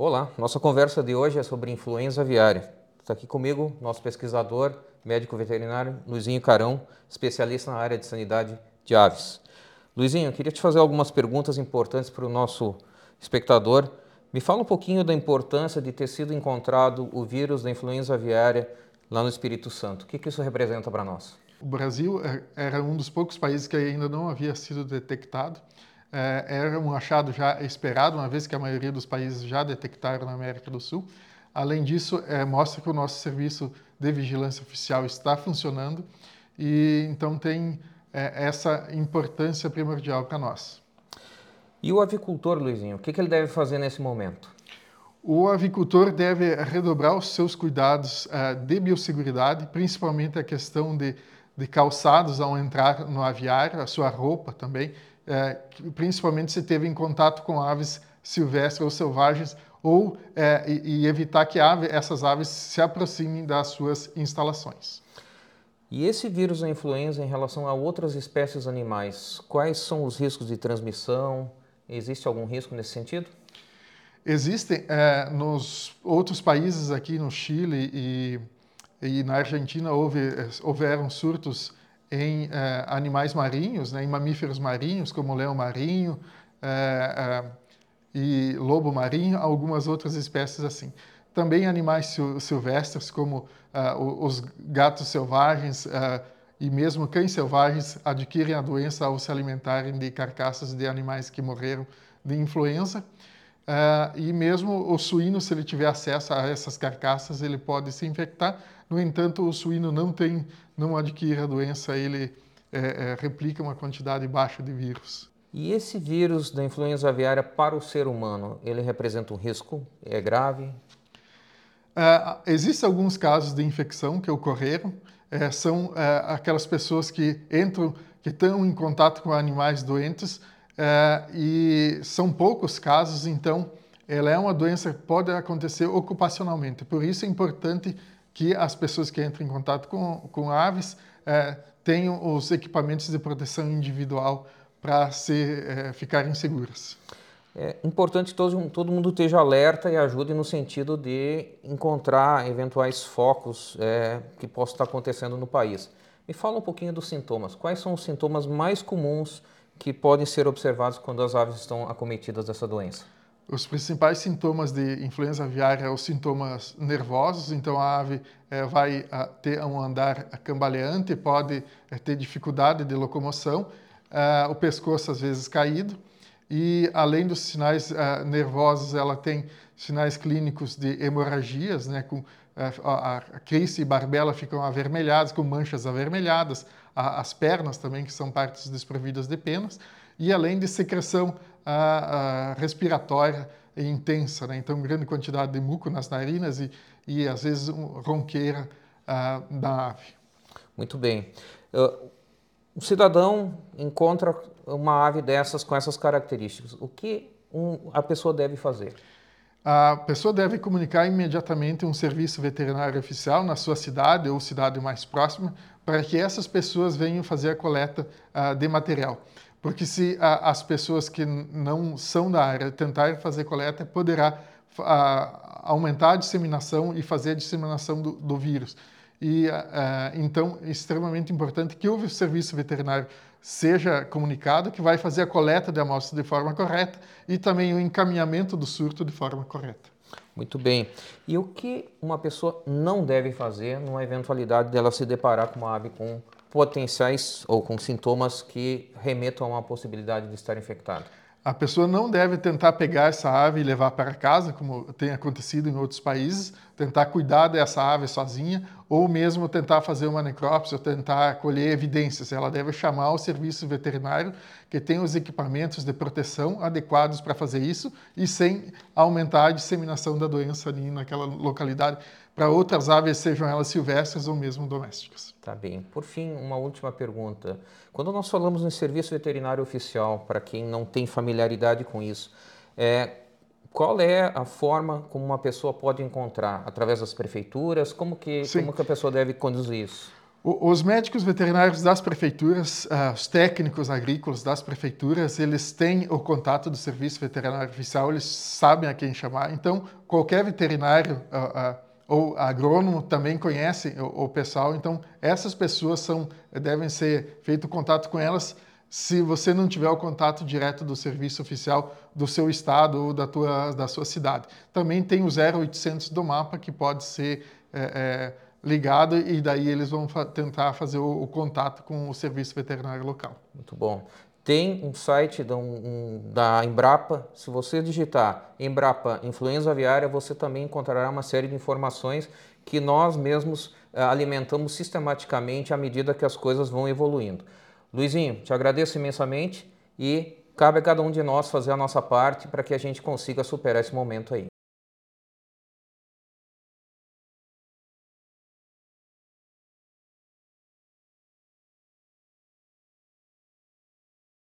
Olá, nossa conversa de hoje é sobre influenza aviária. Está aqui comigo nosso pesquisador, médico veterinário Luizinho Carão, especialista na área de sanidade de aves. Luizinho, eu queria te fazer algumas perguntas importantes para o nosso espectador. Me fala um pouquinho da importância de ter sido encontrado o vírus da influenza aviária lá no Espírito Santo. O que, que isso representa para nós? O Brasil é, era um dos poucos países que ainda não havia sido detectado. É, era um achado já esperado, uma vez que a maioria dos países já detectaram na América do Sul. Além disso, é, mostra que o nosso serviço de vigilância oficial está funcionando e então tem essa importância primordial para nós. E o avicultor, Luizinho, o que, que ele deve fazer nesse momento? O avicultor deve redobrar os seus cuidados uh, de biosseguridade, principalmente a questão de, de, calçados ao entrar no aviário, a sua roupa também, uh, principalmente se teve em contato com aves silvestres ou selvagens, ou uh, e, e, evitar que ave, essas aves se aproximem das suas instalações. E esse vírus da influenza em relação a outras espécies animais, quais são os riscos de transmissão? Existe algum risco nesse sentido? Existem é, nos outros países aqui no Chile e, e na Argentina houve, houveram surtos em é, animais marinhos, né, em mamíferos marinhos como leão marinho é, e lobo marinho, algumas outras espécies assim. Também animais silvestres como os gatos selvagens e mesmo cães selvagens adquirem a doença ao se alimentarem de carcaças de animais que morreram de influenza. Uh, e mesmo o suíno, se ele tiver acesso a essas carcaças, ele pode se infectar. No entanto, o suíno não tem, não adquire a doença, ele é, é, replica uma quantidade baixa de vírus. E esse vírus da influenza aviária para o ser humano, ele representa um risco? É grave? Uh, existem alguns casos de infecção que ocorreram, é, são é, aquelas pessoas que entram, que estão em contato com animais doentes é, e são poucos casos, então ela é uma doença que pode acontecer ocupacionalmente. Por isso é importante que as pessoas que entram em contato com, com aves é, tenham os equipamentos de proteção individual para é, ficarem seguras é importante que todo, todo mundo esteja alerta e ajude no sentido de encontrar eventuais focos é, que possam estar acontecendo no país. Me fala um pouquinho dos sintomas. Quais são os sintomas mais comuns que podem ser observados quando as aves estão acometidas dessa doença? Os principais sintomas de influenza aviária são os sintomas nervosos, então a ave é, vai a, ter um andar cambaleante, pode é, ter dificuldade de locomoção, é, o pescoço às vezes caído, e além dos sinais uh, nervosos, ela tem sinais clínicos de hemorragias, né, com uh, a, a e barbela ficam avermelhadas, com manchas avermelhadas, a, as pernas também, que são partes desprovidas de penas, e além de secreção uh, respiratória intensa, né, então grande quantidade de muco nas narinas e, e às vezes um, ronqueira da ave. Muito bem. Uh, o cidadão encontra uma ave dessas com essas características. O que um, a pessoa deve fazer? A pessoa deve comunicar imediatamente um serviço veterinário oficial na sua cidade ou cidade mais próxima para que essas pessoas venham fazer a coleta uh, de material. Porque se uh, as pessoas que não são da área tentarem fazer coleta, poderá uh, aumentar a disseminação e fazer a disseminação do, do vírus. E, então, é extremamente importante que o serviço veterinário seja comunicado, que vai fazer a coleta de amostras de forma correta e também o encaminhamento do surto de forma correta. Muito bem. E o que uma pessoa não deve fazer numa eventualidade dela se deparar com uma ave com potenciais ou com sintomas que remetam a uma possibilidade de estar infectada? A pessoa não deve tentar pegar essa ave e levar para casa, como tem acontecido em outros países, tentar cuidar dessa ave sozinha, ou mesmo tentar fazer uma necrópsia, ou tentar colher evidências. Ela deve chamar o serviço veterinário, que tem os equipamentos de proteção adequados para fazer isso e sem aumentar a disseminação da doença ali naquela localidade para outras aves, sejam elas silvestres ou mesmo domésticas. Tá bem. Por fim, uma última pergunta. Quando nós falamos em serviço veterinário oficial, para quem não tem familiaridade com isso, é, qual é a forma como uma pessoa pode encontrar? Através das prefeituras? Como que, como que a pessoa deve conduzir isso? Os médicos veterinários das prefeituras, uh, os técnicos agrícolas das prefeituras, eles têm o contato do serviço veterinário oficial, eles sabem a quem chamar. Então, qualquer veterinário uh, uh, ou agrônomo também conhece o, o, pessoal. Então, essas pessoas são, devem ser feito contato com elas se você não tiver o contato direto do serviço oficial do seu estado ou da, tua, da sua cidade. Também tem o 0800 do mapa que pode ser é, é, ligado e daí eles vão fa tentar fazer o, o, contato com o serviço veterinário local. Muito bom. Tem um site da, um, da Embrapa, se você digitar Embrapa Influenza Aviária, você também encontrará uma série de informações que nós mesmos eh, alimentamos sistematicamente à medida que as coisas vão evoluindo. Luizinho, te agradeço imensamente e cabe a cada um de nós fazer a nossa parte para que a gente consiga superar esse momento aí.